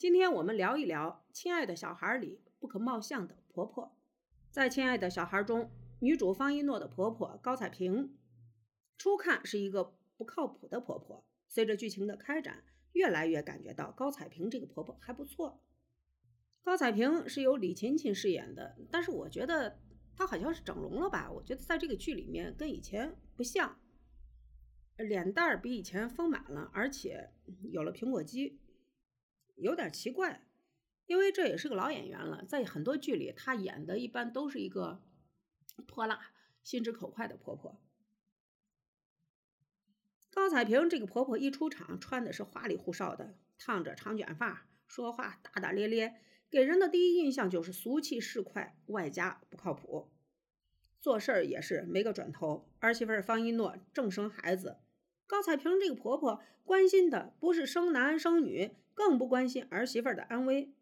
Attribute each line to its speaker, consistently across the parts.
Speaker 1: 今天我们聊一聊《亲爱的小孩》里不可貌相的婆婆。在《亲爱的小孩》中，女主方一诺的婆婆高彩萍，初看是一个不靠谱的婆婆。随着剧情的开展，越来越感觉到高彩萍这个婆婆还不错。高彩萍是由李勤勤饰演的，但是我觉得她好像是整容了吧？我觉得在这个剧里面跟以前不像。脸蛋儿比以前丰满了，而且有了苹果肌，有点奇怪。因为这也是个老演员了，在很多剧里，她演的一般都是一个泼辣、心直口快的婆婆。高彩萍这个婆婆一出场，穿的是花里胡哨的，烫着长卷发，说话大大咧咧，给人的第一印象就是俗气市侩，外加不靠谱，做事儿也是没个准头。儿媳妇方一诺正生孩子。高彩萍这个婆婆关心的不是生男生女，更不关心儿媳妇的安危，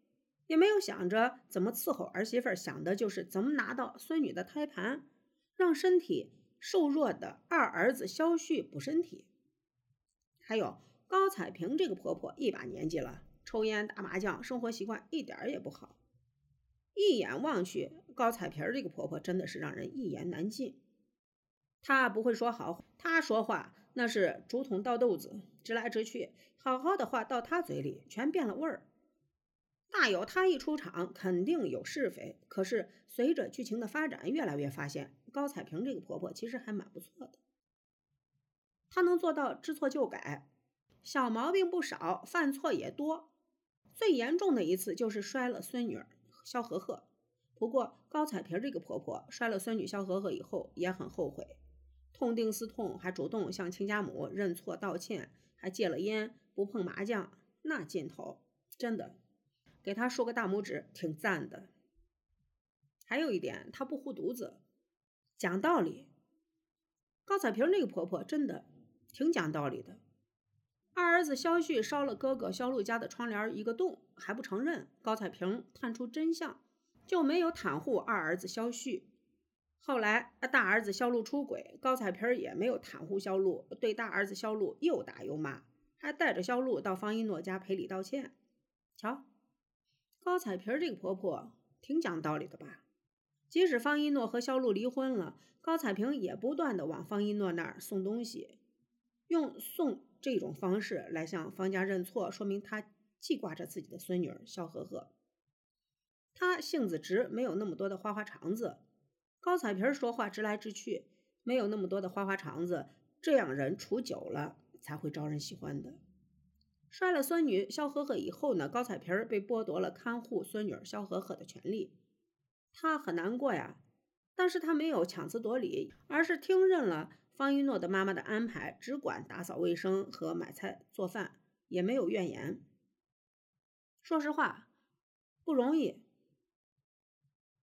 Speaker 1: 也没有想着怎么伺候儿媳妇，想的就是怎么拿到孙女的胎盘，让身体瘦弱的二儿子肖旭补身体。还有高彩萍这个婆婆一把年纪了，抽烟打麻将，生活习惯一点也不好。一眼望去，高彩萍这个婆婆真的是让人一言难尽。她不会说好，她说话。那是竹筒倒豆子，直来直去。好好的话到他嘴里全变了味儿。大有他一出场肯定有是非。可是随着剧情的发展，越来越发现高彩萍这个婆婆其实还蛮不错的。她能做到知错就改，小毛病不少，犯错也多。最严重的一次就是摔了孙女儿肖和和。不过高彩萍这个婆婆摔了孙女肖和和以后也很后悔。痛定思痛，还主动向亲家母认错道歉，还戒了烟，不碰麻将，那劲头真的，给他竖个大拇指，挺赞的。还有一点，他不护犊子，讲道理。高彩萍这个婆婆真的挺讲道理的。二儿子肖旭烧了哥哥肖路家的窗帘一个洞，还不承认。高彩萍探出真相，就没有袒护二儿子肖旭。后来，大儿子肖路出轨，高彩萍也没有袒护肖路，对大儿子肖路又打又骂，还带着肖路到方一诺家赔礼道歉。瞧，高彩萍这个婆婆挺讲道理的吧？即使方一诺和肖路离婚了，高彩萍也不断的往方一诺那儿送东西，用送这种方式来向方家认错，说明她记挂着自己的孙女肖和和。她性子直，没有那么多的花花肠子。高彩萍说话直来直去，没有那么多的花花肠子，这样人处久了才会招人喜欢的。摔了孙女肖和和以后呢，高彩萍被剥夺了看护孙女肖和和的权利，她很难过呀。但是她没有强词夺理，而是听任了方一诺的妈妈的安排，只管打扫卫生和买菜做饭，也没有怨言。说实话，不容易。